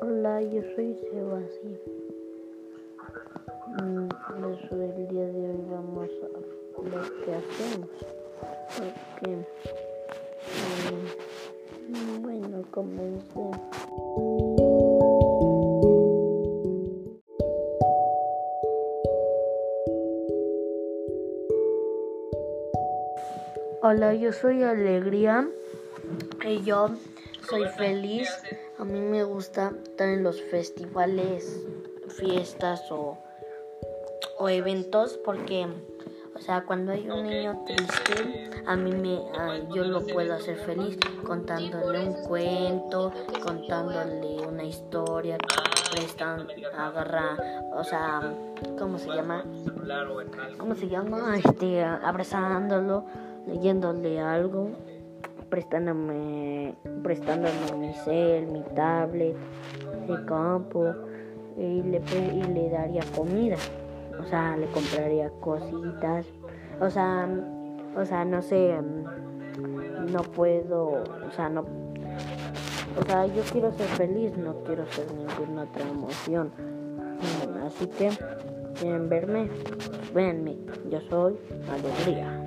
Hola, yo soy Sebastián. Mm, pues el día de hoy vamos a ver qué hacemos. Porque, mm, bueno, comencé. Hola, yo soy Alegría y yo soy feliz. A mí me gusta estar en los festivales, fiestas o, o eventos porque, o sea, cuando hay un niño triste, a mí me, yo lo puedo hacer feliz contándole un cuento, contándole una historia, prestan, agarra, o sea, ¿cómo se llama? ¿Cómo se llama? Este, abrazándolo, leyéndole algo prestándome, prestándome mi cel, mi tablet, mi campo y le, y le daría comida. O sea, le compraría cositas. O sea, o sea, no sé, no puedo, o sea, no, o sea, yo quiero ser feliz, no quiero ser ninguna otra emoción. Así que, quieren verme, véanme, yo soy alegría.